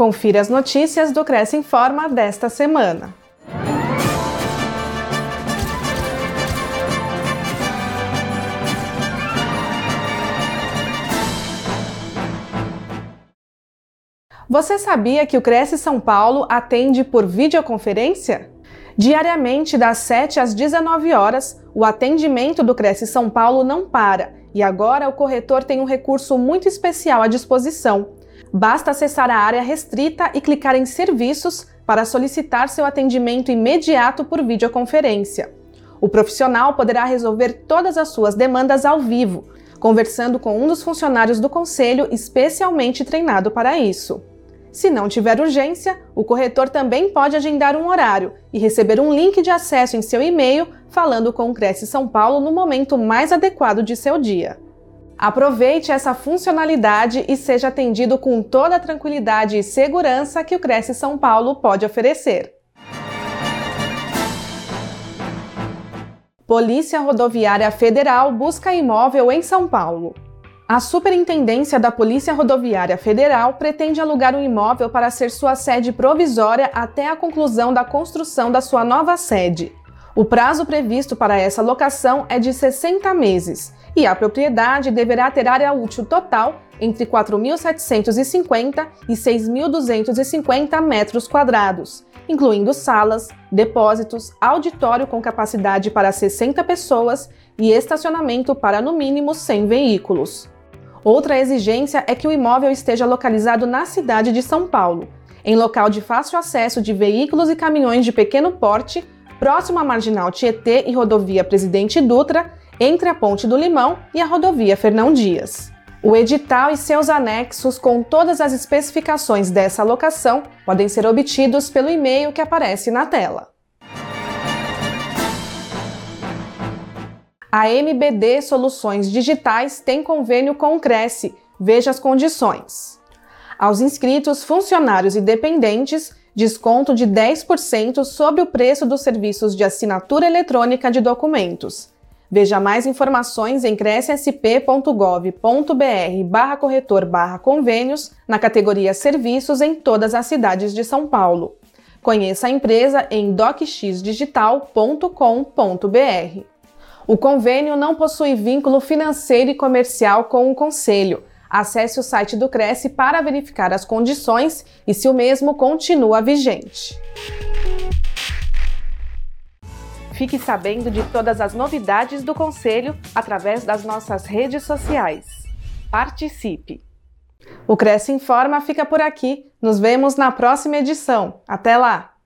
Confira as notícias do Cresce Informa desta semana. Você sabia que o Cresce São Paulo atende por videoconferência? Diariamente, das 7 às 19 horas, o atendimento do Cresce São Paulo não para e agora o corretor tem um recurso muito especial à disposição. Basta acessar a área restrita e clicar em Serviços para solicitar seu atendimento imediato por videoconferência. O profissional poderá resolver todas as suas demandas ao vivo, conversando com um dos funcionários do conselho especialmente treinado para isso. Se não tiver urgência, o corretor também pode agendar um horário e receber um link de acesso em seu e-mail falando com o Cresce São Paulo no momento mais adequado de seu dia. Aproveite essa funcionalidade e seja atendido com toda a tranquilidade e segurança que o Cresce São Paulo pode oferecer. Polícia Rodoviária Federal busca imóvel em São Paulo. A Superintendência da Polícia Rodoviária Federal pretende alugar um imóvel para ser sua sede provisória até a conclusão da construção da sua nova sede. O prazo previsto para essa locação é de 60 meses e a propriedade deverá ter área útil total entre 4.750 e 6.250 metros quadrados, incluindo salas, depósitos, auditório com capacidade para 60 pessoas e estacionamento para no mínimo 100 veículos. Outra exigência é que o imóvel esteja localizado na cidade de São Paulo, em local de fácil acesso de veículos e caminhões de pequeno porte, próximo à marginal Tietê e rodovia Presidente Dutra entre a Ponte do Limão e a rodovia Fernão Dias. O edital e seus anexos com todas as especificações dessa locação podem ser obtidos pelo e-mail que aparece na tela. A MBD Soluções Digitais tem convênio com o Cresce. Veja as condições. Aos inscritos, funcionários e dependentes, desconto de 10% sobre o preço dos serviços de assinatura eletrônica de documentos Veja mais informações em crescsp.gov.br barra corretor barra convênios na categoria Serviços em todas as cidades de São Paulo. Conheça a empresa em docxdigital.com.br. O convênio não possui vínculo financeiro e comercial com o Conselho. Acesse o site do Cresce para verificar as condições e se o mesmo continua vigente. Fique sabendo de todas as novidades do Conselho através das nossas redes sociais. Participe! O Cresce Informa fica por aqui. Nos vemos na próxima edição. Até lá!